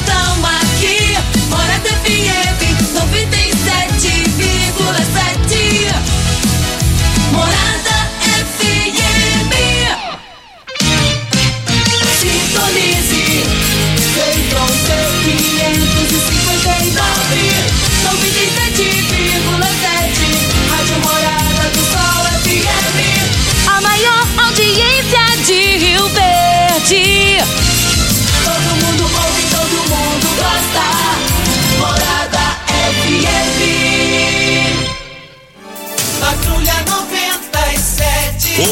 estão aqui.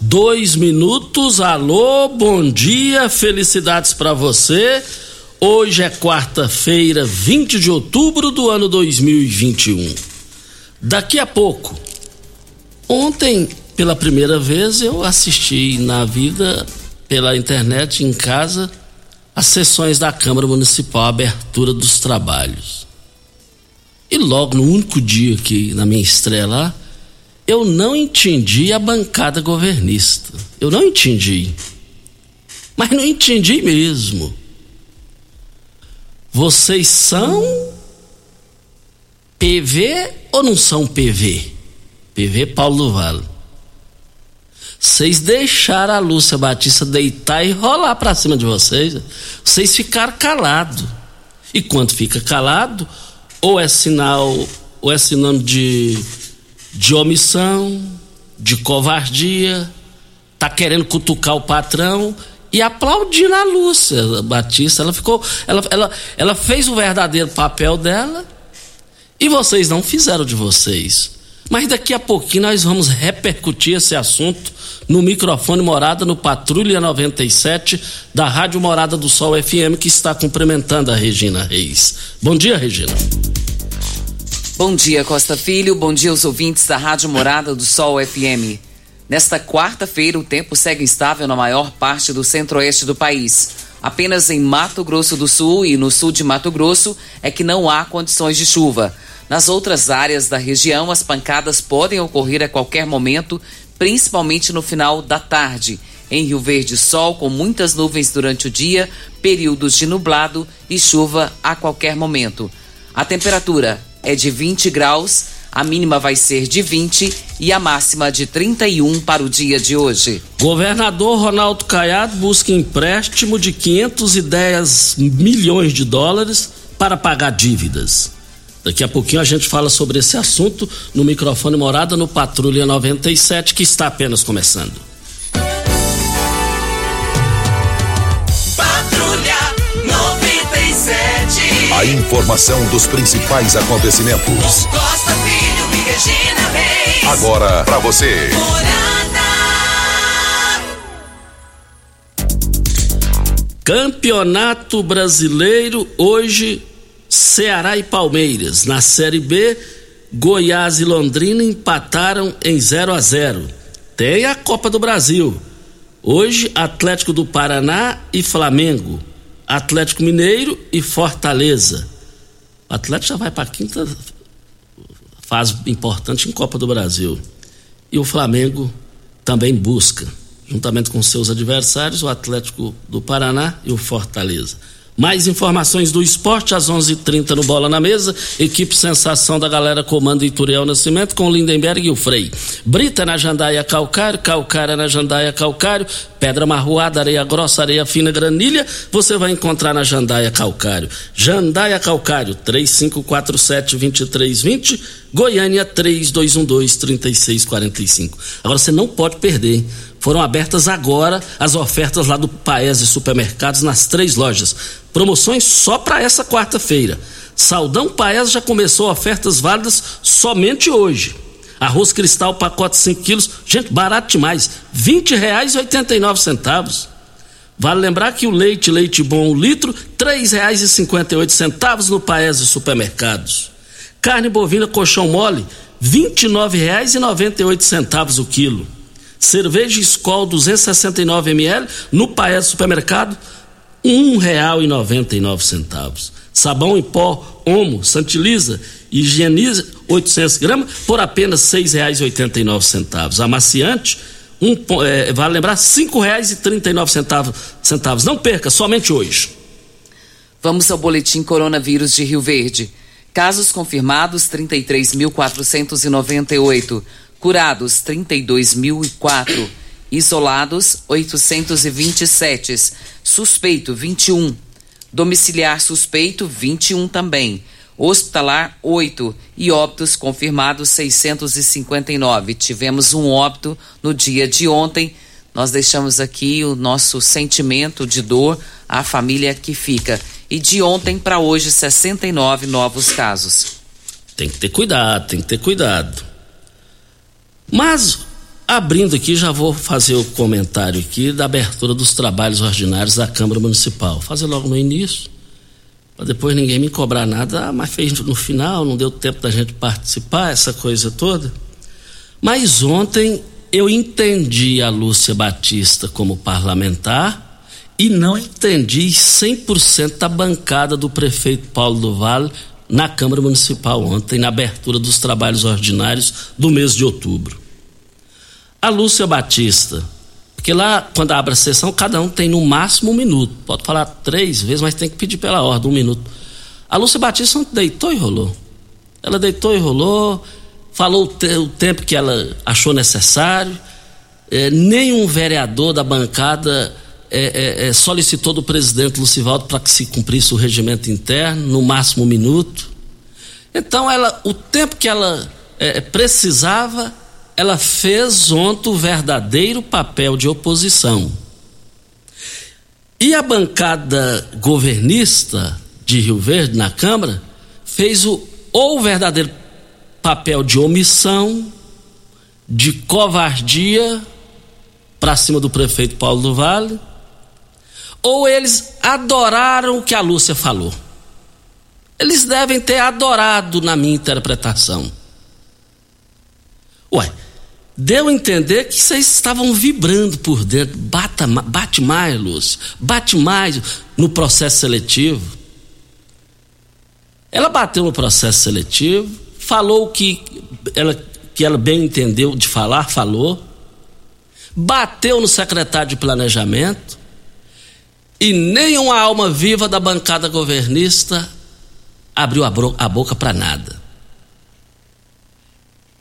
dois minutos. Alô, bom dia, felicidades para você. Hoje é quarta-feira, 20 de outubro do ano 2021. Daqui a pouco, ontem, pela primeira vez, eu assisti na vida, pela internet, em casa, as sessões da Câmara Municipal, a abertura dos trabalhos. E logo no único dia que, na minha estreia lá, eu não entendi a bancada governista. Eu não entendi. Mas não entendi mesmo. Vocês são PV ou não são PV? PV Paulo do Vale. Vocês deixaram a Lúcia Batista deitar e rolar para cima de vocês. Vocês ficaram calados. E quando fica calado, ou é sinal, ou é sinônimo de de omissão, de covardia, tá querendo cutucar o patrão e aplaudindo a Lúcia Batista. Ela ficou, ela, ela, ela fez o verdadeiro papel dela e vocês não fizeram de vocês. Mas daqui a pouquinho nós vamos repercutir esse assunto no microfone Morada no Patrulha 97 da Rádio Morada do Sol FM que está cumprimentando a Regina Reis. Bom dia, Regina. Bom dia, Costa Filho. Bom dia aos ouvintes da Rádio Morada do Sol FM. Nesta quarta-feira, o tempo segue instável na maior parte do centro-oeste do país. Apenas em Mato Grosso do Sul e no sul de Mato Grosso é que não há condições de chuva. Nas outras áreas da região, as pancadas podem ocorrer a qualquer momento, principalmente no final da tarde. Em Rio Verde, sol com muitas nuvens durante o dia, períodos de nublado e chuva a qualquer momento. A temperatura é de 20 graus, a mínima vai ser de 20 e a máxima de 31 para o dia de hoje. Governador Ronaldo Caiado busca empréstimo de 510 milhões de dólares para pagar dívidas. Daqui a pouquinho a gente fala sobre esse assunto no microfone Morada no Patrulha 97, que está apenas começando. A informação dos principais acontecimentos. Costa Filho e Regina Reis. Agora para você. Campeonato Brasileiro hoje Ceará e Palmeiras. Na Série B, Goiás e Londrina empataram em 0 a 0. Tem a Copa do Brasil. Hoje, Atlético do Paraná e Flamengo. Atlético Mineiro e Fortaleza. O Atlético já vai para a quinta fase importante em Copa do Brasil. E o Flamengo também busca, juntamente com seus adversários, o Atlético do Paraná e o Fortaleza. Mais informações do esporte às 11:30 h 30 no Bola na Mesa. Equipe Sensação da galera comando Ituriel Nascimento com Lindenberg e o Frei. Brita na Jandaia Calcário, Calcária na Jandaia Calcário, Pedra Marroada, Areia Grossa, Areia Fina, Granilha, você vai encontrar na Jandaia Calcário. Jandaia Calcário, 3547-2320, Goiânia 3212-3645. Agora você não pode perder, hein? Foram abertas agora as ofertas lá do Paese Supermercados nas três lojas. Promoções só para essa quarta-feira. Saldão Paese já começou ofertas válidas somente hoje. Arroz cristal, pacote 5 quilos, gente, barato demais, R$ 20,89. Vale lembrar que o leite, leite bom, o litro, R$ 3,58 no Paese Supermercados. Carne bovina colchão mole, R$ 29,98 o quilo. Cerveja Skol 269 ml no Paese Supermercado, R$ 1,99. Sabão em pó Omo, Santiliza, higieniza 800 gramas por apenas R$ 6,89. Amaciante, um, é, vale lembrar, R$ 5,39 centavos. Não perca, somente hoje. Vamos ao boletim Coronavírus de Rio Verde. Casos confirmados 33.498, curados 32.004, isolados 827, suspeito 21, domiciliar suspeito 21 também, hospitalar 8 e óbitos confirmados 659. Tivemos um óbito no dia de ontem. Nós deixamos aqui o nosso sentimento de dor à família que fica. E de ontem para hoje, 69 novos casos. Tem que ter cuidado, tem que ter cuidado. Mas, abrindo aqui, já vou fazer o comentário aqui da abertura dos trabalhos ordinários da Câmara Municipal. Fazer logo no início, para depois ninguém me cobrar nada. Ah, mas fez no final, não deu tempo da gente participar, essa coisa toda. Mas ontem eu entendi a Lúcia Batista como parlamentar e não entendi 100% da bancada do prefeito Paulo do Vale na Câmara Municipal ontem, na abertura dos trabalhos ordinários do mês de outubro. A Lúcia Batista, porque lá, quando abre a sessão, cada um tem no máximo um minuto. Pode falar três vezes, mas tem que pedir pela ordem, um minuto. A Lúcia Batista deitou e rolou. Ela deitou e rolou, falou o, o tempo que ela achou necessário. É, nenhum vereador da bancada é, é, é, solicitou do presidente Lucivaldo para que se cumprisse o regimento interno, no máximo um minuto. Então, ela, o tempo que ela é, precisava, ela fez ontem o verdadeiro papel de oposição. E a bancada governista de Rio Verde, na Câmara, fez o, ou verdadeiro papel de omissão, de covardia para cima do prefeito Paulo do Vale, ou eles adoraram o que a Lúcia falou. Eles devem ter adorado na minha interpretação. Ué, deu a entender que vocês estavam vibrando por dentro. Bata, bate mais, Lúcia. Bate mais no processo seletivo. Ela bateu no processo seletivo, falou o que ela, que ela bem entendeu de falar, falou. Bateu no secretário de planejamento e nenhuma alma viva da bancada governista abriu a, a boca para nada.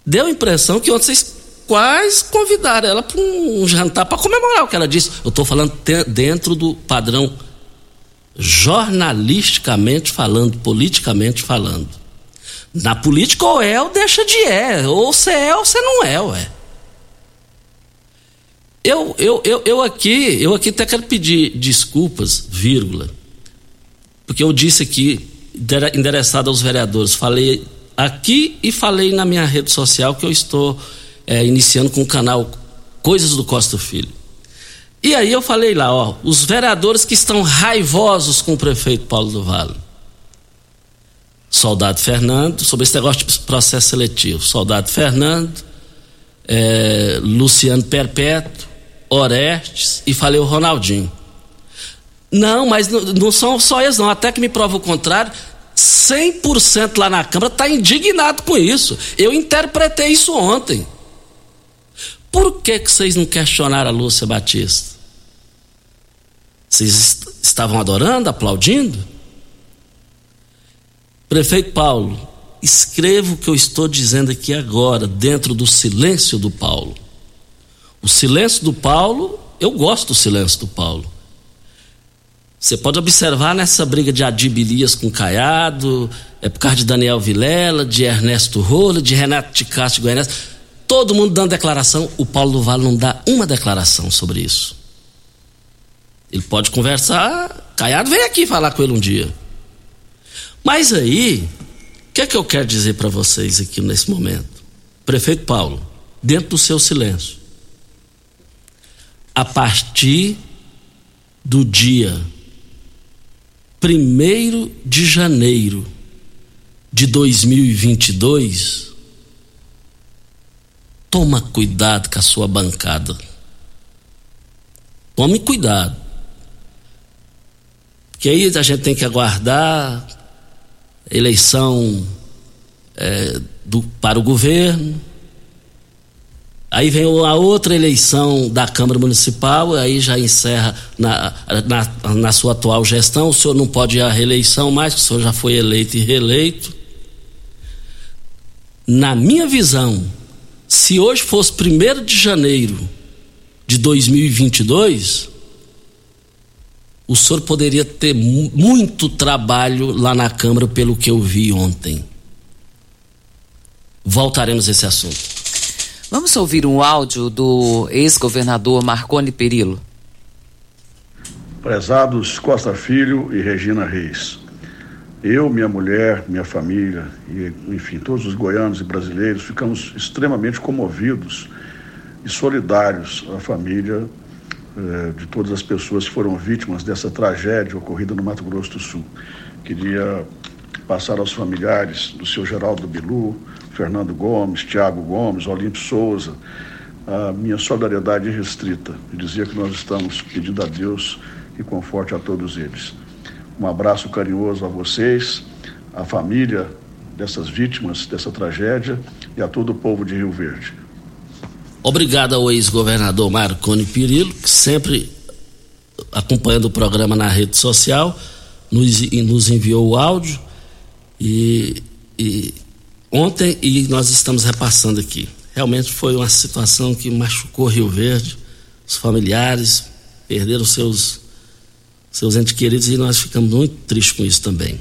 Deu a impressão que ontem vocês quase convidaram ela para um jantar para comemorar o que ela disse. Eu estou falando dentro do padrão jornalisticamente falando, politicamente falando. Na política, ou é ou deixa de é. Ou você é ou você não é, ué. Eu, eu, eu, eu aqui, eu aqui até quero pedir desculpas, vírgula, porque eu disse aqui, endereçado aos vereadores, falei aqui e falei na minha rede social que eu estou é, iniciando com o canal Coisas do Costa Filho. E aí eu falei lá, ó, os vereadores que estão raivosos com o prefeito Paulo do Vale. Soldado Fernando, sobre esse negócio de processo seletivo. Soldado Fernando, é, Luciano Perpétuo, Orestes e falei o Ronaldinho. Não, mas não, não são só eles, não. Até que me prova o contrário. 100% lá na Câmara está indignado com isso. Eu interpretei isso ontem. Por que, que vocês não questionaram a Lúcia Batista? Vocês est estavam adorando, aplaudindo? Prefeito Paulo, escreva o que eu estou dizendo aqui agora, dentro do silêncio do Paulo. O silêncio do Paulo, eu gosto do silêncio do Paulo. Você pode observar nessa briga de Adibilias com Caiado, é por causa de Daniel Vilela, de Ernesto Rola, de Renato de Castro Goianese, todo mundo dando declaração, o Paulo do Vale não dá uma declaração sobre isso. Ele pode conversar, Caiado vem aqui falar com ele um dia. Mas aí, o que é que eu quero dizer para vocês aqui nesse momento? Prefeito Paulo, dentro do seu silêncio, a partir do dia 1 de janeiro de 2022, toma cuidado com a sua bancada. Tome cuidado. Porque aí a gente tem que aguardar eleição é, do, para o governo, Aí vem a outra eleição da Câmara Municipal, aí já encerra na, na, na, sua atual gestão. O senhor não pode ir à reeleição mais, o senhor já foi eleito e reeleito. Na minha visão, se hoje fosse 1 de janeiro de 2022, o senhor poderia ter muito trabalho lá na Câmara, pelo que eu vi ontem. Voltaremos a esse assunto. Vamos ouvir um áudio do ex-governador Marconi Perillo. Prezados Costa Filho e Regina Reis, eu, minha mulher, minha família e, enfim, todos os goianos e brasileiros ficamos extremamente comovidos e solidários à família eh, de todas as pessoas que foram vítimas dessa tragédia ocorrida no Mato Grosso do Sul. Queria passar aos familiares do seu Geraldo Bilu, Fernando Gomes, Tiago Gomes, Olímpio Souza, a minha solidariedade restrita dizia que nós estamos pedindo a Deus que conforte a todos eles. Um abraço carinhoso a vocês, à família dessas vítimas dessa tragédia e a todo o povo de Rio Verde. Obrigado ao ex-governador Marconi Pirillo, que sempre acompanhando o programa na rede social, nos, nos enviou o áudio e, e ontem e nós estamos repassando aqui. Realmente foi uma situação que machucou Rio Verde, os familiares perderam seus seus entes queridos e nós ficamos muito tristes com isso também.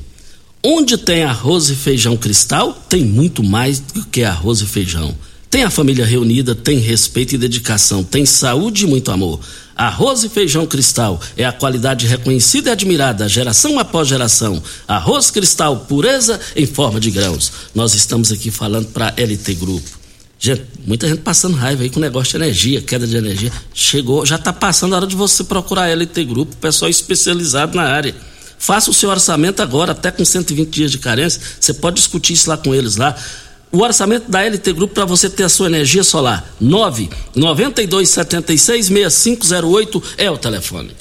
Onde tem arroz e feijão cristal, tem muito mais do que arroz e feijão. Tem a família reunida, tem respeito e dedicação, tem saúde e muito amor. Arroz e feijão cristal é a qualidade reconhecida e admirada, geração após geração. Arroz cristal, pureza em forma de grãos. Nós estamos aqui falando para LT Grupo. Gente, muita gente passando raiva aí com o negócio de energia, queda de energia. Chegou, já está passando a hora de você procurar a LT Grupo, pessoal especializado na área. Faça o seu orçamento agora, até com 120 dias de carência. Você pode discutir isso lá com eles lá o orçamento da LT Grupo para você ter a sua energia solar. 9 9276 6508 é o telefone.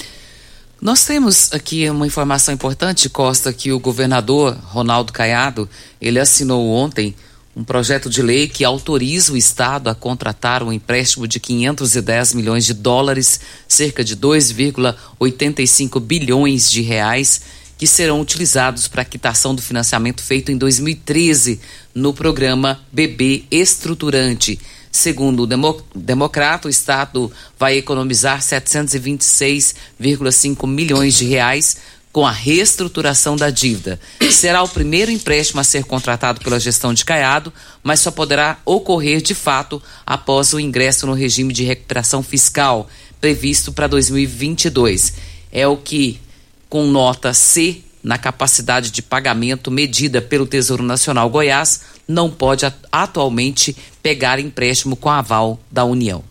Nós temos aqui uma informação importante, Costa, que o governador Ronaldo Caiado, ele assinou ontem um projeto de lei que autoriza o Estado a contratar um empréstimo de 510 milhões de dólares, cerca de 2,85 bilhões de reais, que serão utilizados para a quitação do financiamento feito em 2013 no programa BB Estruturante. Segundo o Demo, Democrata, o Estado vai economizar 726,5 milhões de reais com a reestruturação da dívida. Será o primeiro empréstimo a ser contratado pela gestão de Caiado, mas só poderá ocorrer de fato após o ingresso no regime de recuperação fiscal previsto para 2022. É o que com nota C na capacidade de pagamento medida pelo Tesouro Nacional Goiás, não pode atualmente pegar empréstimo com aval da União.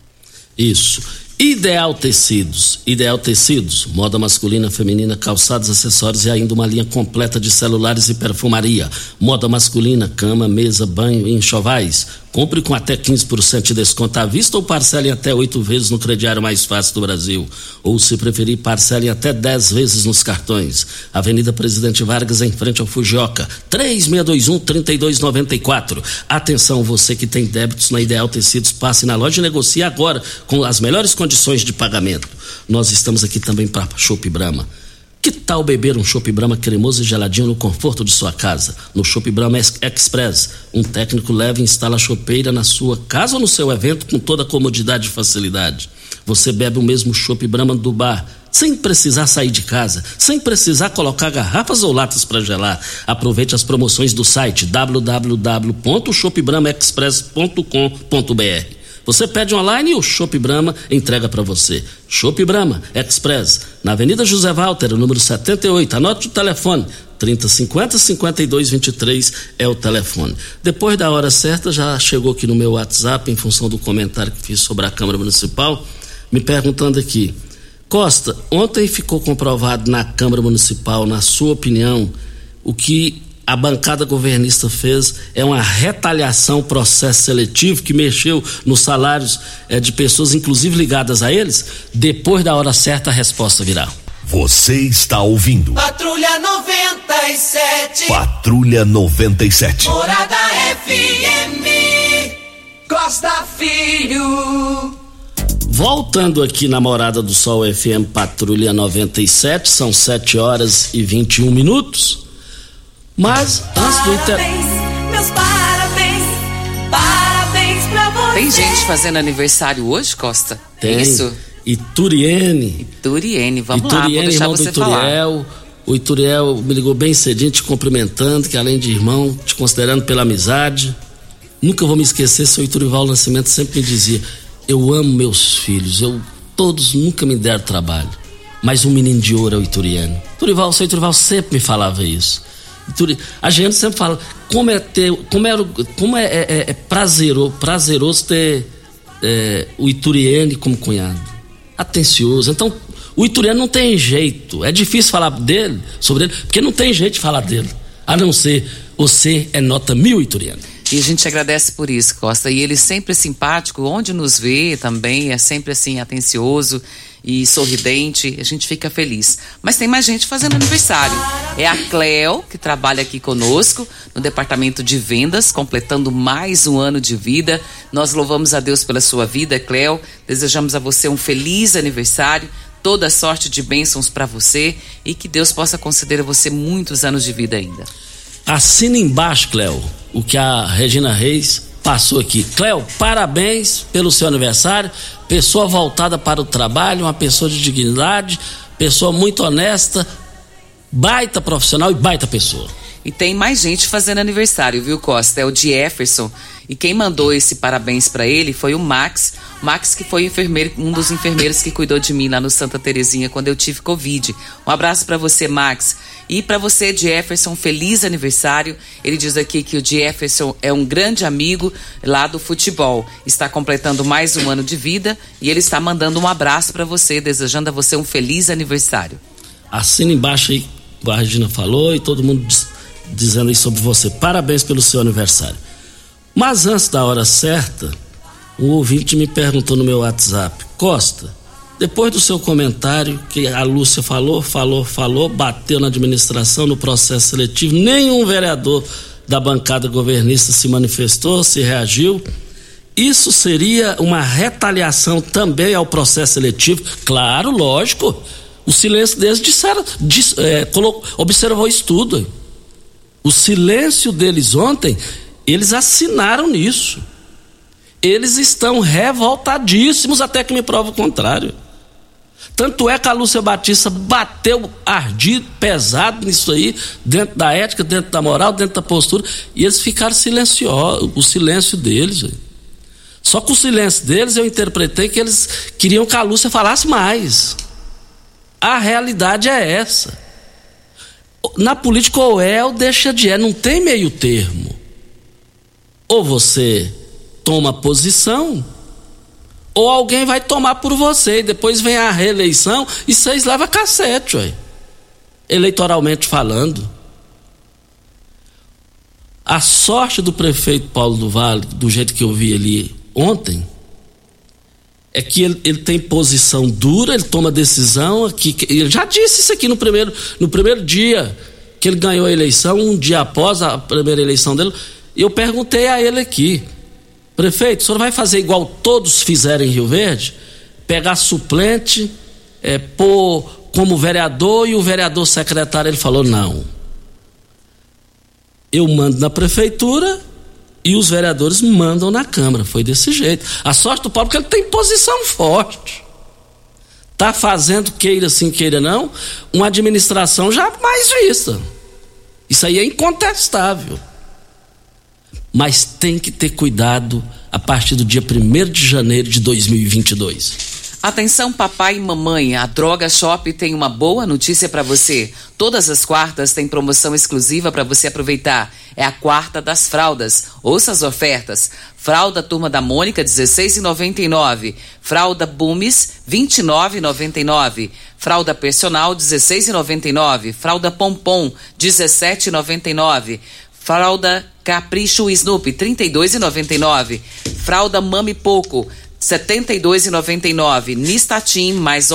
Isso. Ideal Tecidos. Ideal Tecidos, moda masculina, feminina, calçados, acessórios e ainda uma linha completa de celulares e perfumaria. Moda masculina, cama, mesa, banho e enxovais. Compre com até 15% de desconto à vista ou parcele até oito vezes no crediário mais fácil do Brasil. Ou, se preferir, parcele até 10 vezes nos cartões. Avenida Presidente Vargas, em frente ao Fujioka. 3621-3294. Atenção, você que tem débitos na Ideal Tecidos, passe na loja e negocie agora com as melhores condições de pagamento. Nós estamos aqui também para Chopp Brahma. Que tal beber um Chopp Brahma cremoso e geladinho no conforto de sua casa? No Chopp Brahma Express, um técnico leva e instala a chopeira na sua casa ou no seu evento com toda a comodidade e facilidade. Você bebe o mesmo Chopp Brahma do bar, sem precisar sair de casa, sem precisar colocar garrafas ou latas para gelar. Aproveite as promoções do site www.shopbramaexpress.com.br. Você pede online e o Shop Brahma entrega para você. Shop Brahma Express, na Avenida José Walter, número 78. Anote o telefone. 3050 5223 é o telefone. Depois da hora certa, já chegou aqui no meu WhatsApp, em função do comentário que fiz sobre a Câmara Municipal, me perguntando aqui. Costa, ontem ficou comprovado na Câmara Municipal, na sua opinião, o que a bancada governista fez é uma retaliação processo seletivo que mexeu nos salários é, de pessoas, inclusive ligadas a eles. Depois da hora certa, a resposta virá. Você está ouvindo. Patrulha 97. Patrulha 97. Morada FM. Costa Filho. Voltando aqui na Morada do Sol FM Patrulha 97, são 7 horas e 21 minutos. Mas antes do inter... Parabéns, meus parabéns. Parabéns pra você. Tem gente fazendo aniversário hoje, Costa? Tem. Isso. Ituriene. Turiene, vamos lá, vou Ituriene, deixar irmão do você falar. Ituriel. O Ituriel me ligou bem cedinho te cumprimentando, que além de irmão, te considerando pela amizade. Nunca vou me esquecer, seu Iturival Nascimento sempre me dizia: Eu amo meus filhos, eu todos nunca me deram trabalho. Mas um menino de ouro é o Ituriano. Turival, seu Iturival sempre me falava isso. A gente sempre fala como é ter, como é, como é, é- é prazeroso, prazeroso ter é, o Ituriane como cunhado. Atencioso. Então, o Ituriano não tem jeito. É difícil falar dele, sobre ele, porque não tem jeito de falar dele. A não ser você é nota mil Ituriano. E a gente agradece por isso, Costa. E ele sempre é simpático, onde nos vê também, é sempre assim, atencioso e sorridente. A gente fica feliz. Mas tem mais gente fazendo aniversário. É a Cleo, que trabalha aqui conosco no departamento de vendas, completando mais um ano de vida. Nós louvamos a Deus pela sua vida, Cleo. Desejamos a você um feliz aniversário. Toda sorte de bênçãos para você e que Deus possa conceder a você muitos anos de vida ainda. Assina embaixo, Cléo, o que a Regina Reis passou aqui. Cléo, parabéns pelo seu aniversário. Pessoa voltada para o trabalho, uma pessoa de dignidade, pessoa muito honesta, baita profissional e baita pessoa. E tem mais gente fazendo aniversário, viu, Costa? É o Jefferson. E quem mandou esse parabéns pra ele foi o Max. Max, que foi enfermeiro, um dos enfermeiros que cuidou de mim lá no Santa Terezinha quando eu tive Covid. Um abraço pra você, Max. E pra você, Jefferson, feliz aniversário. Ele diz aqui que o Jefferson é um grande amigo lá do futebol. Está completando mais um ano de vida e ele está mandando um abraço pra você, desejando a você um feliz aniversário. Assina embaixo aí, a Regina falou e todo mundo diz- dizendo aí sobre você. Parabéns pelo seu aniversário. Mas antes da hora certa, um ouvinte me perguntou no meu WhatsApp: Costa, depois do seu comentário que a Lúcia falou, falou, falou, bateu na administração, no processo seletivo, nenhum vereador da bancada governista se manifestou, se reagiu. Isso seria uma retaliação também ao processo seletivo? Claro, lógico. O silêncio deles disseram, dis, é, colocou, observou isso tudo. O silêncio deles ontem, eles assinaram nisso. Eles estão revoltadíssimos até que me prova o contrário. Tanto é que a Lúcia Batista bateu ardido, pesado nisso aí, dentro da ética, dentro da moral, dentro da postura, e eles ficaram silenciosos, o silêncio deles. Só que o silêncio deles eu interpretei que eles queriam que a Lúcia falasse mais. A realidade é essa. Na política, ou é ou deixa de é, não tem meio termo. Ou você toma posição, ou alguém vai tomar por você, e depois vem a reeleição e vocês levam cacete, ué. eleitoralmente falando. A sorte do prefeito Paulo do Vale, do jeito que eu vi ali ontem, é que ele, ele, tem posição dura, ele toma decisão aqui. Ele já disse isso aqui no primeiro, no primeiro dia que ele ganhou a eleição, um dia após a primeira eleição dele. Eu perguntei a ele aqui, prefeito, o senhor vai fazer igual todos fizeram em Rio Verde? Pegar suplente, é, pôr como vereador e o vereador secretário? Ele falou: não eu mando na prefeitura e os vereadores mandam na Câmara. Foi desse jeito. A sorte do Paulo é que ele tem posição forte. Está fazendo, queira sim, queira não, uma administração jamais vista. Isso aí é incontestável. Mas tem que ter cuidado a partir do dia 1 de janeiro de 2022. Atenção, papai e mamãe, a Droga Shop tem uma boa notícia para você. Todas as quartas tem promoção exclusiva para você aproveitar. É a quarta das fraldas. Ouça as ofertas. Fralda Turma da Mônica 16,99. Fralda Bumes 29,99. Fralda Personal 16,99. Fralda Pompom 17,99. Fralda Capricho Snoopy 32,99. Fralda Mami Poco 72,99. Nistatin mais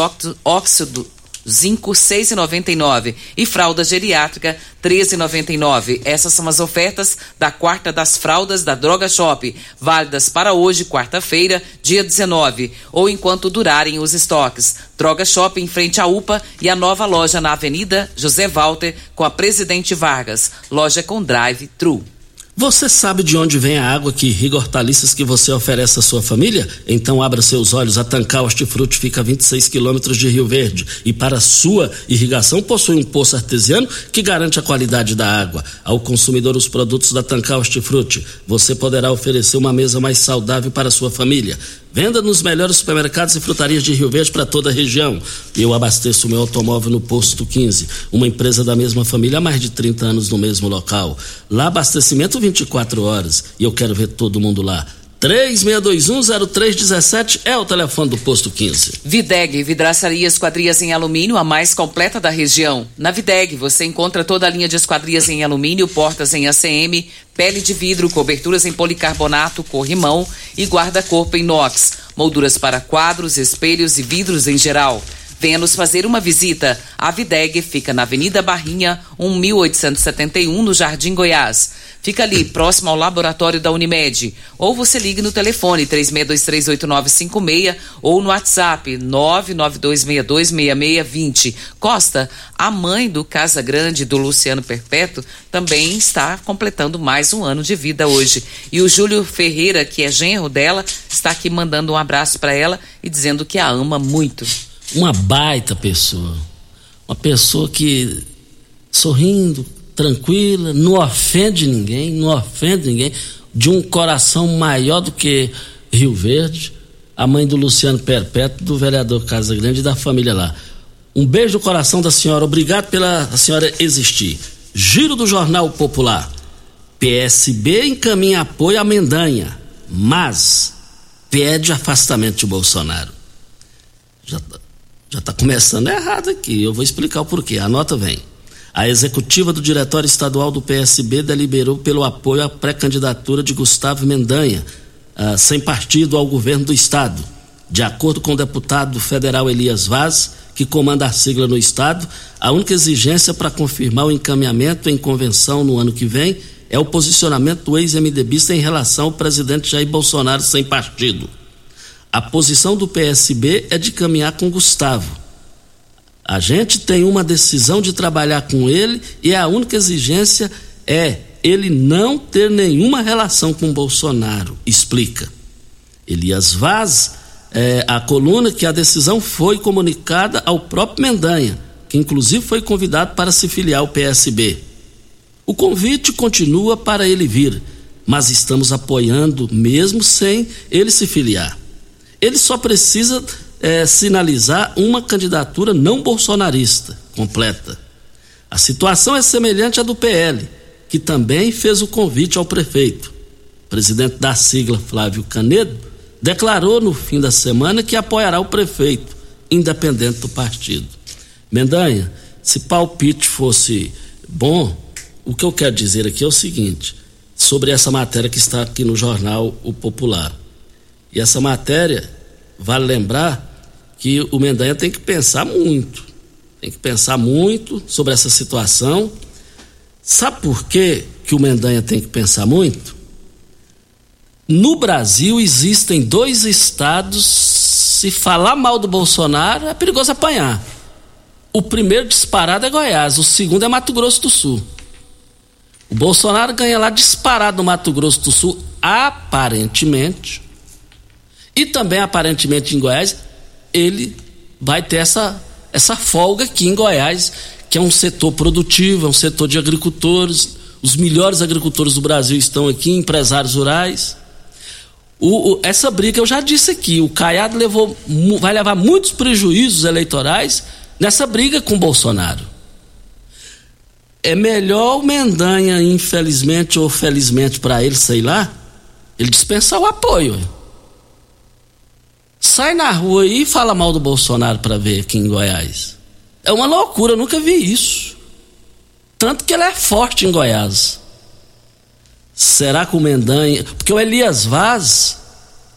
óxido zinco 6,99 e fralda geriátrica 13,99. Essas são as ofertas da quarta das fraldas da Droga Shop, válidas para hoje, quarta-feira, dia 19, ou enquanto durarem os estoques. Droga Shop em frente à UPA e a nova loja na Avenida José Walter com a Presidente Vargas, loja com drive-thru. Você sabe de onde vem a água que irriga hortaliças que você oferece à sua família? Então abra seus olhos. A Tancar Hortifruti fica a 26 quilômetros de Rio Verde e para sua irrigação possui um poço artesiano que garante a qualidade da água. Ao consumidor os produtos da Tancar Hortifruti, você poderá oferecer uma mesa mais saudável para sua família. Venda nos melhores supermercados e frutarias de Rio Verde para toda a região. Eu abasteço meu automóvel no Posto 15, uma empresa da mesma família há mais de 30 anos no mesmo local. Lá abastecimento 24 horas e eu quero ver todo mundo lá. 36210317 é o telefone do posto 15. Videg, vidraçaria esquadrias em alumínio, a mais completa da região. Na Videg você encontra toda a linha de esquadrias em alumínio, portas em ACM, pele de vidro, coberturas em policarbonato, corrimão e guarda-corpo inox, molduras para quadros, espelhos e vidros em geral. Venha nos fazer uma visita. A Videg fica na Avenida Barrinha, 1871, no Jardim Goiás. Fica ali, próximo ao laboratório da Unimed. Ou você ligue no telefone 36238956 ou no WhatsApp 992626620. Costa, a mãe do Casa Grande do Luciano Perpétuo, também está completando mais um ano de vida hoje. E o Júlio Ferreira, que é genro dela, está aqui mandando um abraço para ela e dizendo que a ama muito. Uma baita pessoa. Uma pessoa que sorrindo, tranquila, não ofende ninguém, não ofende ninguém, de um coração maior do que Rio Verde, a mãe do Luciano Perpétuo, do vereador Casa Grande e da família lá. Um beijo no coração da senhora, obrigado pela senhora existir. Giro do Jornal Popular. PSB encaminha apoio à Mendanha, mas pede afastamento de Bolsonaro. Já, já tá começando errado aqui, eu vou explicar o porquê. A nota vem. A executiva do Diretório Estadual do PSB deliberou pelo apoio à pré-candidatura de Gustavo Mendanha, uh, sem partido ao governo do Estado. De acordo com o deputado federal Elias Vaz, que comanda a sigla no Estado, a única exigência para confirmar o encaminhamento em convenção no ano que vem é o posicionamento do ex-MDBista em relação ao presidente Jair Bolsonaro sem partido. A posição do PSB é de caminhar com Gustavo a gente tem uma decisão de trabalhar com ele e a única exigência é ele não ter nenhuma relação com Bolsonaro, explica. Elias Vaz, é, a coluna que a decisão foi comunicada ao próprio Mendanha, que inclusive foi convidado para se filiar ao PSB. O convite continua para ele vir, mas estamos apoiando mesmo sem ele se filiar. Ele só precisa é, sinalizar uma candidatura não bolsonarista completa. A situação é semelhante à do PL, que também fez o convite ao prefeito. O presidente da sigla, Flávio Canedo, declarou no fim da semana que apoiará o prefeito, independente do partido. Mendanha, se palpite fosse bom, o que eu quero dizer aqui é o seguinte, sobre essa matéria que está aqui no jornal O Popular. E essa matéria, vale lembrar que o Mendanha tem que pensar muito. Tem que pensar muito sobre essa situação. Sabe por quê que o Mendanha tem que pensar muito? No Brasil existem dois estados, se falar mal do Bolsonaro, é perigoso apanhar. O primeiro disparado é Goiás, o segundo é Mato Grosso do Sul. O Bolsonaro ganha lá disparado no Mato Grosso do Sul, aparentemente. E também, aparentemente, em Goiás, ele vai ter essa, essa folga aqui em Goiás, que é um setor produtivo, é um setor de agricultores. Os melhores agricultores do Brasil estão aqui, empresários rurais. O, o, essa briga eu já disse aqui, o Caiado levou, vai levar muitos prejuízos eleitorais nessa briga com Bolsonaro. É melhor o Mendanha, infelizmente ou felizmente para ele, sei lá, ele dispensar o apoio. Sai na rua e fala mal do Bolsonaro para ver aqui em Goiás. É uma loucura, eu nunca vi isso. Tanto que ele é forte em Goiás. Será que o Mendanha. Porque o Elias Vaz,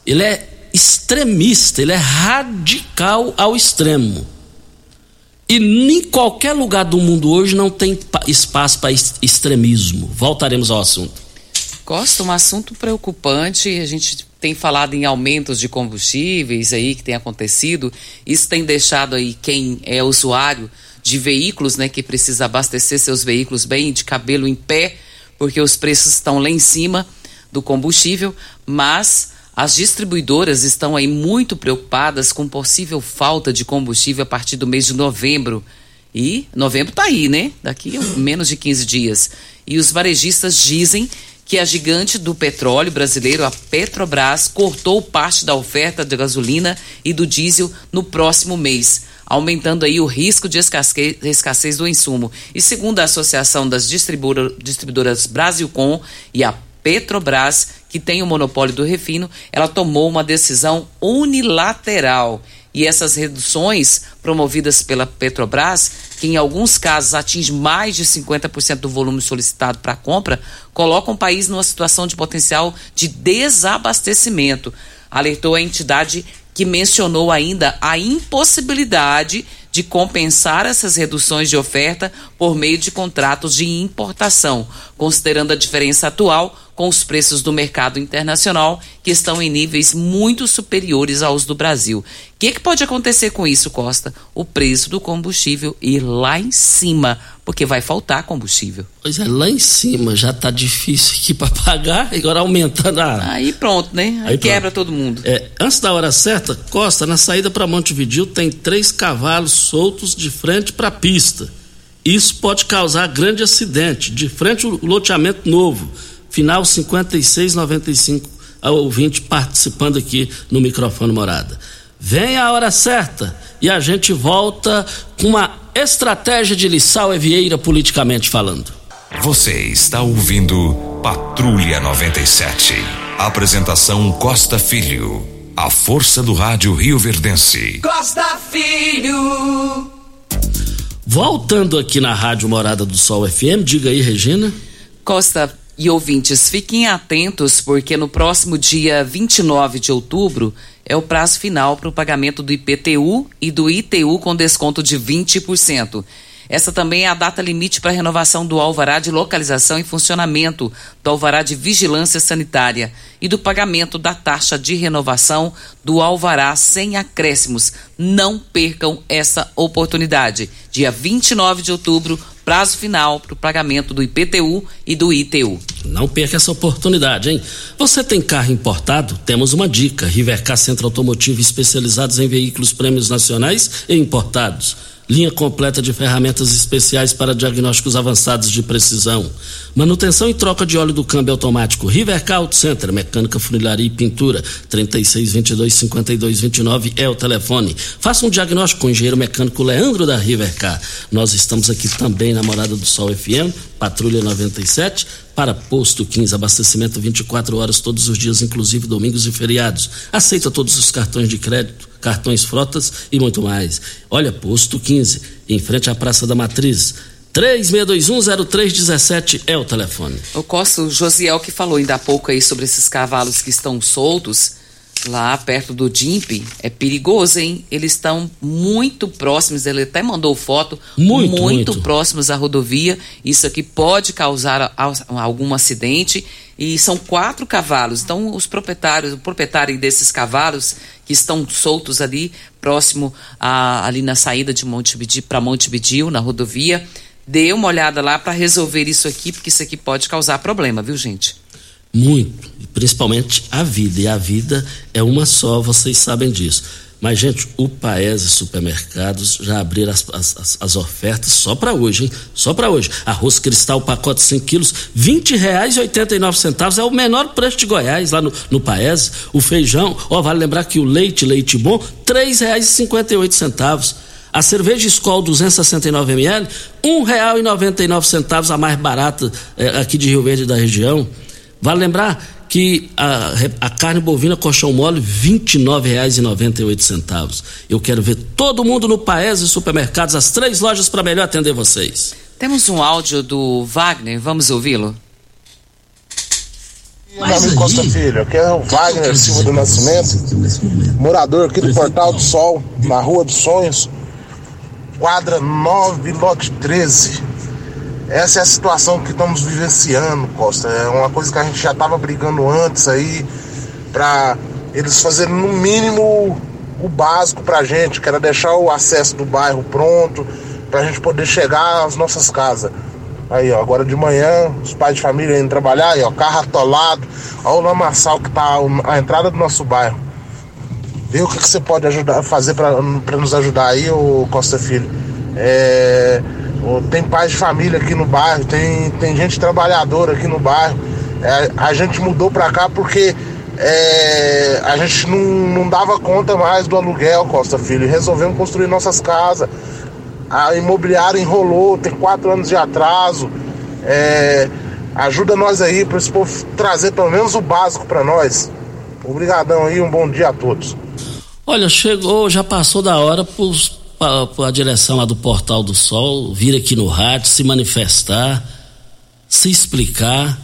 ele é extremista, ele é radical ao extremo. E em qualquer lugar do mundo hoje não tem espaço para extremismo. Voltaremos ao assunto. Costa, um assunto preocupante. A gente tem falado em aumentos de combustíveis aí que tem acontecido. Isso tem deixado aí quem é usuário de veículos, né, que precisa abastecer seus veículos bem de cabelo em pé, porque os preços estão lá em cima do combustível, mas as distribuidoras estão aí muito preocupadas com possível falta de combustível a partir do mês de novembro. E novembro está aí, né? Daqui a menos de 15 dias. E os varejistas dizem que a gigante do petróleo brasileiro, a Petrobras, cortou parte da oferta de gasolina e do diesel no próximo mês, aumentando aí o risco de escassez do insumo. E segundo a Associação das Distribuidoras Brasilcom e a Petrobras, que tem o monopólio do refino, ela tomou uma decisão unilateral e essas reduções promovidas pela Petrobras, que em alguns casos atinge mais de 50% do volume solicitado para compra, colocam o país numa situação de potencial de desabastecimento. Alertou a entidade que mencionou ainda a impossibilidade de compensar essas reduções de oferta por meio de contratos de importação, considerando a diferença atual com os preços do mercado internacional, que estão em níveis muito superiores aos do Brasil. O que, que pode acontecer com isso, Costa? O preço do combustível ir lá em cima, porque vai faltar combustível. Pois é, lá em cima já está difícil aqui para pagar, agora aumentando a. Aí pronto, né? Aí, Aí quebra todo mundo. É, antes da hora certa, Costa, na saída para Montevidil tem três cavalos soltos de frente para a pista. Isso pode causar grande acidente, de frente ao loteamento novo final 5695, a ouvinte participando aqui no microfone morada. Vem a hora certa e a gente volta com uma estratégia de Lissau Evieira politicamente falando. Você está ouvindo Patrulha 97. Apresentação Costa Filho. A força do rádio Rio Verdense. Costa Filho. Voltando aqui na Rádio Morada do Sol FM, diga aí, Regina. Costa, e ouvintes, fiquem atentos porque no próximo dia 29 de outubro é o prazo final para o pagamento do IPTU e do ITU com desconto de 20%. Essa também é a data limite para a renovação do alvará de localização e funcionamento do alvará de vigilância sanitária e do pagamento da taxa de renovação do alvará sem acréscimos. Não percam essa oportunidade. Dia 29 de outubro, prazo final para o pagamento do IPTU e do ITU. Não perca essa oportunidade, hein? Você tem carro importado? Temos uma dica: Rivercar Centro Automotivo especializados em veículos prêmios nacionais e importados linha completa de ferramentas especiais para diagnósticos avançados de precisão, manutenção e troca de óleo do câmbio automático, Rivercar Auto Center, mecânica, funilaria e pintura, 3622-5229 é o telefone. Faça um diagnóstico com o engenheiro mecânico Leandro da Rivercar. Nós estamos aqui também na Morada do Sol FM, Patrulha 97, para Posto 15, abastecimento 24 horas todos os dias, inclusive domingos e feriados. Aceita todos os cartões de crédito, cartões frotas e muito mais. Olha, Posto 15, em frente à Praça da Matriz. 36210317 é o telefone. O Costa, o Josiel que falou ainda há pouco aí sobre esses cavalos que estão soltos lá perto do DIMP, é perigoso, hein? Eles estão muito próximos, ele até mandou foto, Muito, muito, muito. próximos à rodovia. Isso aqui pode causar algum acidente. E são quatro cavalos. Então, os proprietários, o proprietário desses cavalos que estão soltos ali, próximo a, ali na saída de Montevidil para Montevidil, na rodovia, dê uma olhada lá para resolver isso aqui, porque isso aqui pode causar problema, viu, gente? Muito, e principalmente a vida. E a vida é uma só, vocês sabem disso. Mas, gente, o Paese Supermercados já abriram as, as- as- as ofertas só para hoje, hein? Só para hoje. Arroz cristal, pacote 5 quilos, R$ 20,89 é o menor preço de Goiás lá no, no Paese. O feijão, ó, vale lembrar que o leite, leite bom, R$ 3,58. A cerveja Skol 269 ml, R$ 1,99 a mais barata eh, aqui de Rio Verde e da região. Vale lembrar que a, a carne bovina colchão mole R$ 29,98. Eu quero ver todo mundo no Paese Supermercados, as três lojas para melhor atender vocês. Temos um áudio do Wagner, vamos ouvi-lo? Meu amigo Costa Filho, aqui é o Wagner Silva do Nascimento, morador aqui do Portal do Sol, na Rua dos Sonhos, quadra 9, lote 13. Essa é a situação que estamos vivenciando, Costa. É uma coisa que a gente já estava brigando antes aí, para eles fazerem no mínimo o básico pra gente, que era deixar o acesso do bairro pronto, pra gente poder chegar às nossas casas. Aí, ó, agora de manhã, os pais de família indo trabalhar, aí, ó, carro atolado, ó o lamaçal que tá a entrada do nosso bairro. Vê o que, que você pode ajudar, fazer para nos ajudar aí, ô Costa Filho. É, tem pais de família aqui no bairro, tem, tem gente trabalhadora aqui no bairro. É, a gente mudou pra cá porque é, a gente não, não dava conta mais do aluguel, Costa Filho, resolvemos construir nossas casas. A imobiliária enrolou, tem quatro anos de atraso. É, ajuda nós aí para esse povo trazer pelo menos o básico para nós. Obrigadão aí, um bom dia a todos. Olha, chegou, já passou da hora para a direção lá do Portal do Sol vir aqui no rádio, se manifestar, se explicar,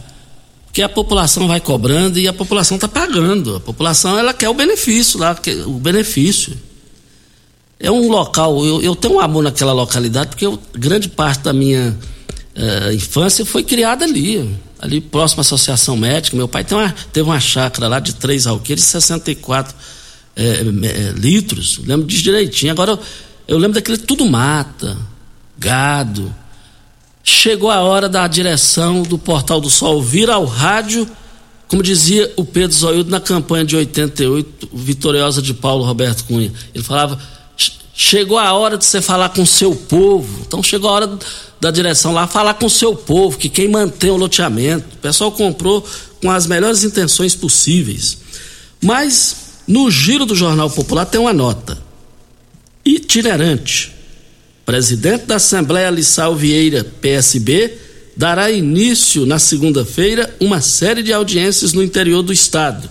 porque a população vai cobrando e a população está pagando. A população ela quer o benefício lá, o benefício. É um local, eu, eu tenho um amor naquela localidade porque eu- grande parte da minha eh, infância foi criada ali, ali próximo à Associação Médica. Meu pai tem uma- teve uma chácara lá de três alqueires, 64 eh, me- eh, litros, lembro disso direitinho. Agora eu, eu lembro daquele tudo mata, gado. Chegou a hora da direção do Portal do Sol vir ao rádio, como dizia o Pedro Zoiudo na campanha de 88, vitoriosa de Paulo Roberto Cunha. Ele falava: "Che- chegou a hora de você falar com o seu povo. Então chegou a hora da direção lá falar com o seu povo, que quem mantém o loteamento. O pessoal comprou com as melhores intenções possíveis. Mas no giro do Jornal Popular tem uma nota itinerante. Presidente da Assembleia Lissau Vieira, PSB, dará início na segunda-feira uma série de audiências no interior do estado.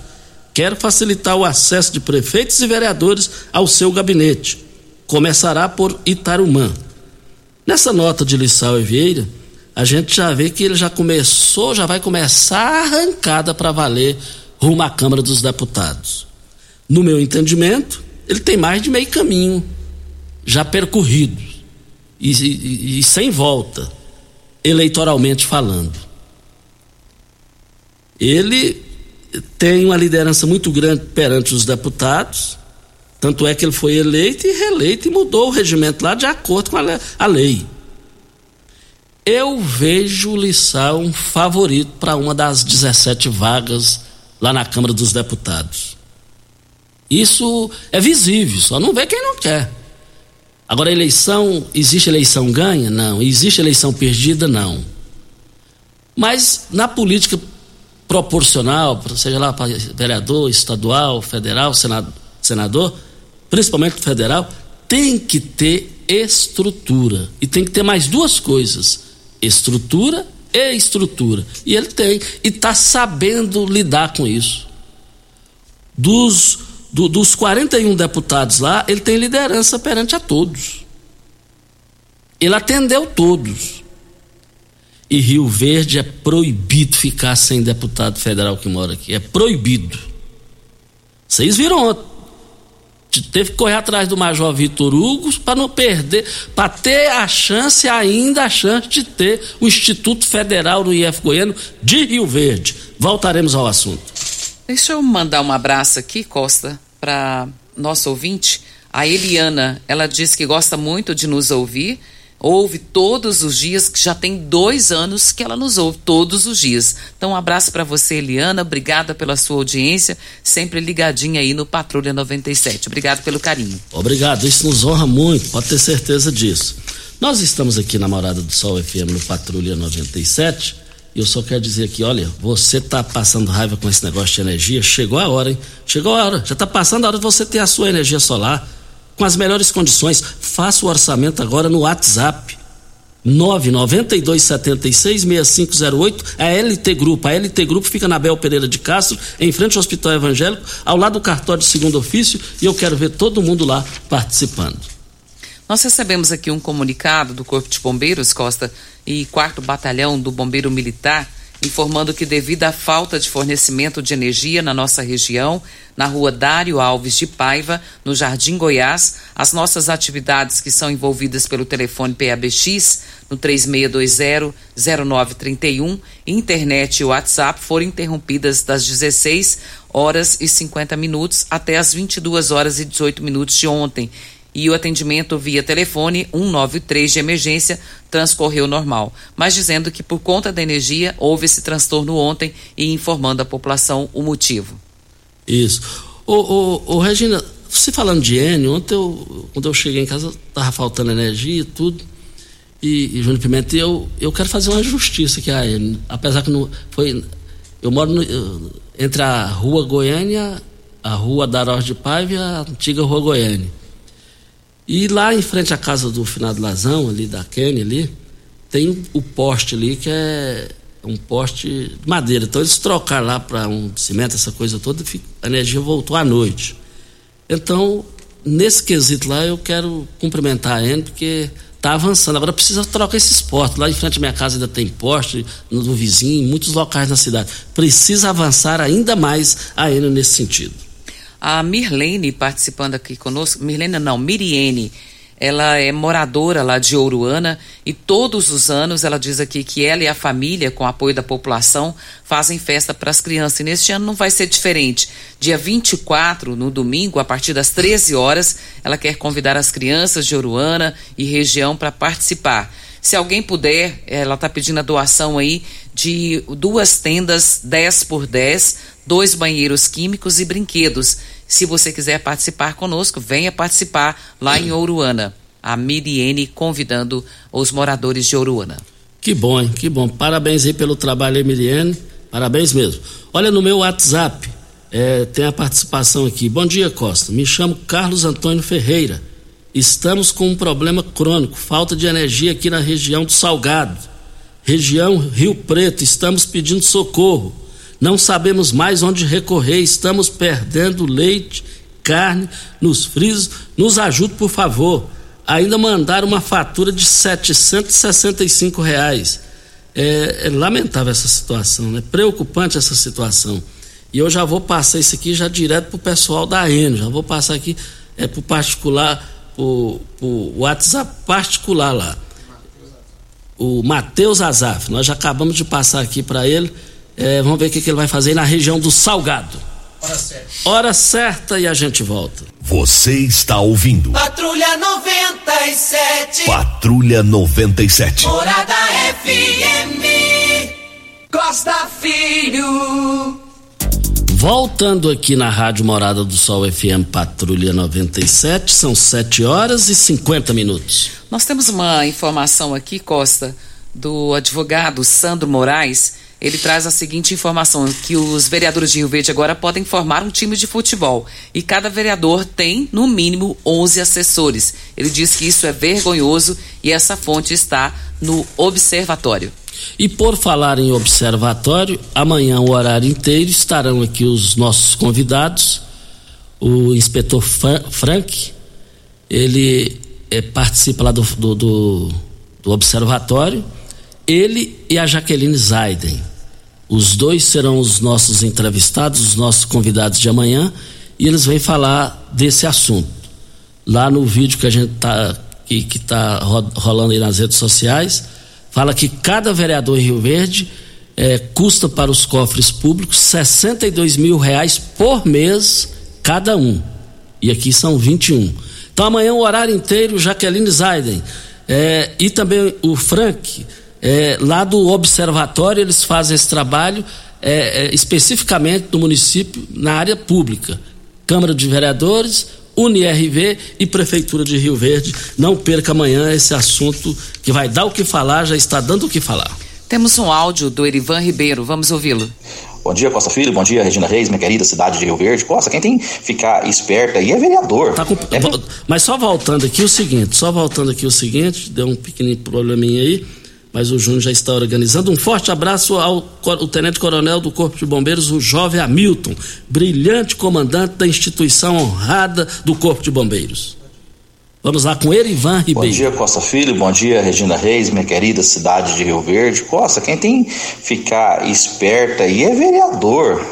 Quer facilitar o acesso de prefeitos e vereadores ao seu gabinete. Começará por Itarumã. Nessa nota de Lissau e Vieira, a gente já vê que ele já começou, já vai começar a arrancada para valer rumo à Câmara dos Deputados. No meu entendimento, ele tem mais de meio caminho já percorrido e, e- e sem volta, eleitoralmente falando. Ele tem uma liderança muito grande perante os deputados, tanto é que ele foi eleito e reeleito e mudou o regimento lá de acordo com a lei. Eu vejo o Lissau um favorito para uma das 17 vagas lá na Câmara dos Deputados. Isso é visível, só não vê quem não quer. Agora, eleição, existe eleição ganha? Não. Existe eleição perdida? Não. Mas na política proporcional, seja lá para vereador, estadual, federal, senado- senador, principalmente federal, tem que ter estrutura. E tem que ter mais duas coisas: estrutura e estrutura. E ele tem, e está sabendo lidar com isso. Dos, do, dos 41 deputados lá, ele tem liderança perante a todos. Ele atendeu todos. E Rio Verde é proibido ficar sem deputado federal que mora aqui. É proibido. Vocês viram ontem teve que correr atrás do Major Vitor Hugo para não perder, para ter a chance, ainda a chance de ter o Instituto Federal do IF Goiano de Rio Verde. Voltaremos ao assunto. Deixa eu mandar um abraço aqui, Costa, para nosso ouvinte, a Eliana. Ela diz que gosta muito de nos ouvir ouve todos os dias, que já tem dois anos que ela nos ouve todos os dias. Então, um abraço para você, Eliana. Obrigada pela sua audiência, sempre ligadinha aí no Patrulha 97. Obrigado pelo carinho. Obrigado, isso nos honra muito, pode ter certeza disso. Nós estamos aqui na Morada do Sol FM no Patrulha 97. Eu só quero dizer aqui, olha, você tá passando raiva com esse negócio de energia, chegou a hora, hein? Chegou a hora, já tá passando a hora de você ter a sua energia solar com as melhores condições. Faça o orçamento agora no WhatsApp. 992766508, a LT Grupo. A LT Grupo fica na Bel Pereira de Castro, em frente ao Hospital Evangélico, ao lado do cartório de segundo ofício, e eu quero ver todo mundo lá participando. Nós recebemos aqui um comunicado do Corpo de Bombeiros, Costa, e quarto batalhão do Bombeiro Militar, informando que devido à falta de fornecimento de energia na nossa região, na rua Dário Alves de Paiva, no Jardim Goiás, as nossas atividades que são envolvidas pelo telefone PABX no 3620-0931, internet e WhatsApp foram interrompidas das 16 horas e 50 minutos até as 22 horas e 18 minutos de ontem e o atendimento via telefone 193 de emergência transcorreu normal, mas dizendo que por conta da energia houve esse transtorno ontem e informando a população o motivo. Isso. Ô, ô, ô Regina, você falando de N, ontem eu, quando eu cheguei em casa estava faltando energia e tudo. E, Júnior Pimenta, eu, eu quero fazer uma justiça aqui a N, apesar que não foi. Eu moro no, entre a rua Goiânia, a rua Darós de Paiva e a antiga rua Goiânia. E lá em frente à casa do finado Lazão, ali da Kenny ali, tem o poste ali que é um poste de madeira. Então eles trocaram lá para um cimento, essa coisa toda, a energia voltou à noite. Então, nesse quesito lá, eu quero cumprimentar a Enel, porque está avançando. Agora precisa trocar esses postes. Lá em frente à minha casa ainda tem poste, no do vizinho, em muitos locais na cidade. Precisa avançar ainda mais a Enel nesse sentido. A Mirlene participando aqui conosco, Mirlene não, Miriene, ela é moradora lá de Ouruana e todos os anos ela diz aqui que ela e a família, com apoio da população, fazem festa para as crianças. E neste ano não vai ser diferente. Dia 24, no domingo, a partir das 13 horas, ela quer convidar as crianças de Ouruana e região para participar. Se alguém puder, ela está pedindo a doação aí de duas tendas 10 por 10, dois banheiros químicos e brinquedos. Se você quiser participar conosco, venha participar lá em Ouruana. A Miriene convidando os moradores de Ouruana. Que bom, hein? que bom. Parabéns aí pelo trabalho, Miriene. Parabéns mesmo. Olha no meu WhatsApp, é, tem a participação aqui. Bom dia, Costa. Me chamo Carlos Antônio Ferreira. Estamos com um problema crônico, falta de energia aqui na região do Salgado. Região Rio Preto, estamos pedindo socorro. Não sabemos mais onde recorrer, estamos perdendo leite, carne nos frisos. Nos ajude, por favor. Ainda mandaram uma fatura de 765 reais. É, é lamentável essa situação, né? Preocupante essa situação. E eu já vou passar isso aqui já direto pro pessoal da Eno, já vou passar aqui é pro particular, pro, pro WhatsApp particular lá. O Matheus Azaf, nós já acabamos de passar aqui para ele é, vamos ver o que, que, ele vai fazer na região do Salgado. Hora certa. Hora certa e a gente volta. Você está ouvindo. Patrulha 97. Patrulha 97. Morada FM. Costa Filho. Voltando aqui na Rádio Morada do Sol FM Patrulha 97, são 7 horas e 50 minutos. Nós temos uma informação aqui, Costa, do advogado Sandro Moraes ele traz a seguinte informação: que os vereadores de Rio Verde agora podem formar um time de futebol e cada vereador tem, no mínimo, 11 assessores. Ele diz que isso é vergonhoso e essa fonte está no observatório. E por falar em observatório, amanhã o horário inteiro estarão aqui os nossos convidados, o inspetor Frank, ele é, participa lá do, do, do, do, observatório, ele e a Jaqueline Zaiden. Os dois serão os nossos entrevistados, os nossos convidados de amanhã, e eles vêm falar desse assunto. Lá no vídeo que a gente tá que, que tá rolando aí nas redes sociais, fala que cada vereador em Rio Verde é, custa para os cofres públicos 62 mil reais por mês cada um. E aqui são 21. Então amanhã o horário inteiro, Jaqueline Zaiden é, e também o Frank, é, lá do Observatório, eles fazem esse trabalho é, é especificamente no município, na área pública. Câmara de Vereadores, UniRV e Prefeitura de Rio Verde. Não perca amanhã esse assunto que vai dar o que falar, já está dando o que falar. Temos um áudio do Erivan Ribeiro, vamos ouvi-lo. Bom dia, Costa Filho. Bom dia, Regina Reis, minha querida cidade de Rio Verde. Costa, quem tem que ficar esperto aí é vereador. Tá com... é... Mas só voltando aqui o seguinte, só voltando aqui o seguinte, deu um pequenininho probleminha aí, mas o Júnior já está organizando. Um forte abraço ao, Tenente Coronel do Corpo de Bombeiros, o jovem Hamilton, brilhante comandante da instituição honrada do Corpo de Bombeiros. Vamos lá com Erivan Ribeiro. Bom dia, Costa Filho. Bom dia, Regina Reis, minha querida cidade de Rio Verde. Costa, quem tem que ficar esperta aí é vereador.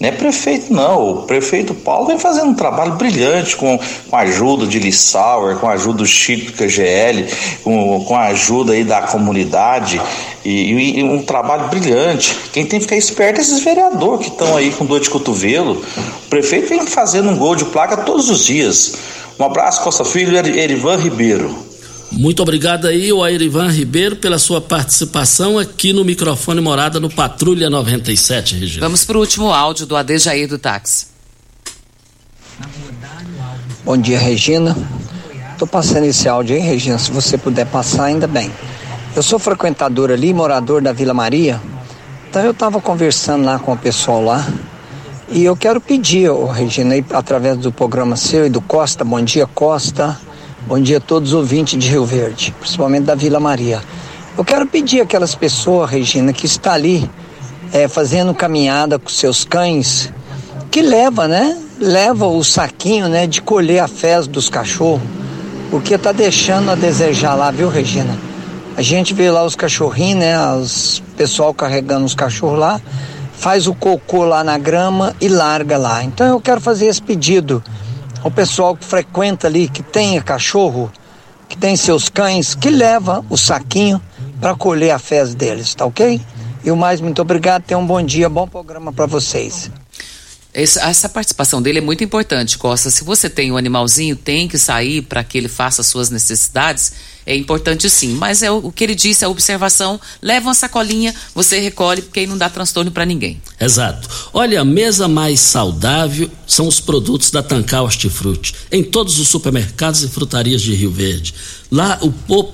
Não é prefeito, não. O prefeito Paulo vem fazendo um trabalho brilhante com, com a ajuda de Lissauer, com a ajuda do Chico QGL, com, com a ajuda aí da comunidade. E, e, um trabalho brilhante. Quem tem que ficar esperto é esses vereadores que estão aí com dor de cotovelo. O prefeito vem fazendo um gol de placa todos os dias. Um abraço, Costa Filho Erivan Ribeiro. Muito obrigado aí, o Erivan Ribeiro, pela sua participação aqui no microfone Morada no Patrulha 97, Regina. Vamos para o último áudio do Adejair do Táxi. Bom dia, Regina. Estou passando esse áudio aí, Regina, se você puder passar, ainda bem. Eu sou frequentador ali, morador da Vila Maria. Então eu estava conversando lá com o pessoal lá e eu quero pedir, oh, Regina, aí, através do programa seu e do Costa, bom dia Costa, bom dia a todos os ouvintes de Rio Verde, principalmente da Vila Maria. Eu quero pedir aquelas pessoas, Regina, que está ali é, fazendo caminhada com seus cães, que leva, né? Leva o saquinho, né, de colher a fezes dos cachorros, porque tá deixando a desejar lá, viu, Regina? A gente vê lá os cachorrinhos, né, os pessoal carregando os cachorros lá, faz o cocô lá na grama e larga lá. Então eu quero fazer esse pedido ao pessoal que frequenta ali, que tenha cachorro, que tem seus cães, que leva o saquinho para colher a fezes deles, tá ok? E o mais, muito obrigado, tenham um bom dia, bom programa para vocês. Essa, essa, participação dele é muito importante, Costa. Se você tem um animalzinho, tem que sair para que ele faça as suas necessidades é importante sim. Mas é o, o que ele disse, a observação, leva uma sacolinha, você recolhe, porque aí não dá transtorno para ninguém. Exato. Olha, a mesa mais saudável são os produtos da Tancar Hortifruti, em todos os supermercados e frutarias de Rio Verde. Lá,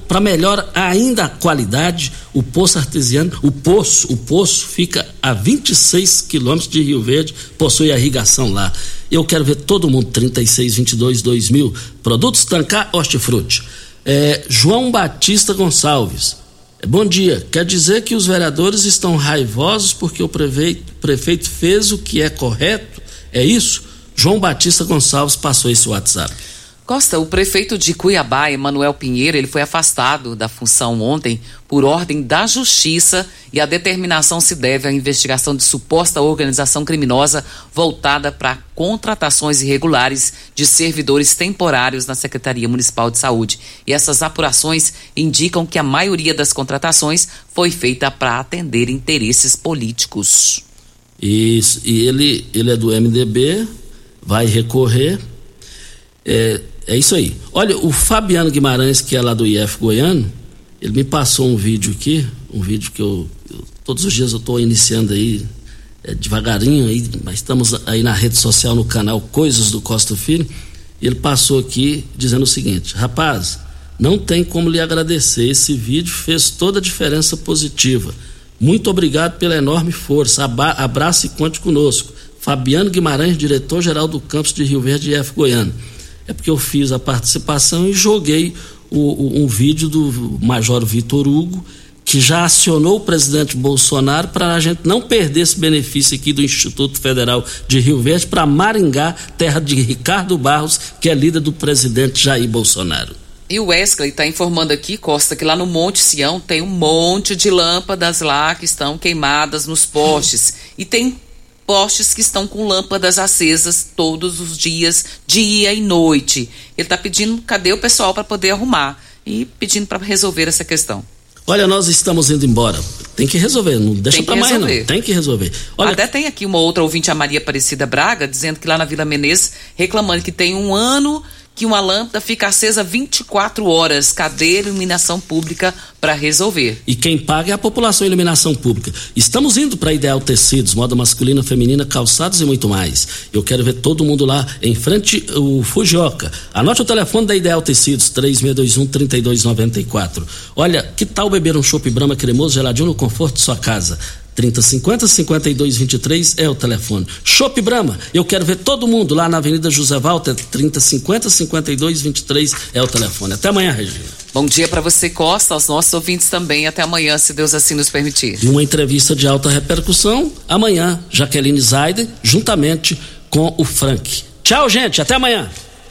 para melhor ainda a qualidade, o poço artesiano, o poço, o poço fica a 26 quilômetros de Rio Verde, possui irrigação lá. Eu quero ver todo mundo 36, 22, 2000. Produtos Tancar Hortifruti. É, João Batista Gonçalves. Bom dia. Quer dizer que os vereadores estão raivosos porque o prefeito, prefeito fez o que é correto? É isso? João Batista Gonçalves passou esse WhatsApp. Costa, o prefeito de Cuiabá, Emanuel Pinheiro, ele foi afastado da função ontem por ordem da Justiça e a determinação se deve à investigação de suposta organização criminosa voltada para contratações irregulares de servidores temporários na Secretaria Municipal de Saúde. E essas apurações indicam que a maioria das contratações foi feita para atender interesses políticos. Isso, e ele, ele é do MDB, vai recorrer. É, é isso aí. Olha, o Fabiano Guimarães, que é lá do IF Goiano, ele me passou um vídeo aqui, um vídeo que eu, eu todos os dias eu estou iniciando aí é, devagarinho aí, mas estamos aí na rede social no canal Coisas do Costa Filho. E ele passou aqui dizendo o seguinte: rapaz, não tem como lhe agradecer. Esse vídeo fez toda a diferença positiva. Muito obrigado pela enorme força. Abraço e conte conosco. Fabiano Guimarães, diretor-geral do campus de Rio Verde e Goiano é porque eu fiz a participação e joguei o, o, um vídeo do Major Vitor Hugo, que já acionou o presidente Bolsonaro para a gente não perder esse benefício aqui do Instituto Federal de Rio Verde para Maringá, terra de Ricardo Barros, que é líder do presidente Jair Bolsonaro. E o Wesley está informando aqui, Costa, que lá no Monte Sião tem um monte de lâmpadas lá que estão queimadas nos postes. E tem postes que estão com lâmpadas acesas todos os dias, dia e noite. Ele está pedindo, cadê o pessoal para poder arrumar? E pedindo para resolver essa questão. Olha, nós estamos indo embora. Tem que resolver, não deixa para mais não. Tem que resolver. Olha... Até tem aqui uma outra ouvinte, a Maria Aparecida Braga, dizendo que lá na Vila Menezes, reclamando que tem um ano que uma lâmpada fica acesa 24 horas. Cadê a iluminação pública para resolver? E quem paga é a população iluminação pública. Estamos indo para Ideal Tecidos, moda masculina, feminina, calçados e muito mais. Eu quero ver todo mundo lá em frente o Fujioka. Anote o telefone da Ideal Tecidos, 3621 3294. Olha, que tal beber um chopp Brahma cremoso geladinho no conforto de sua casa? 3050 5223 é o telefone. Shop Brahma, eu quero ver todo mundo lá na Avenida José Walter, 3050 5223 é o telefone. Até amanhã, Regina. Bom dia para você, Costa, aos nossos ouvintes também. Até amanhã, se Deus assim nos permitir. E uma entrevista de alta repercussão amanhã, Jaqueline Zaiden, juntamente com o Frank. Tchau, gente, até amanhã.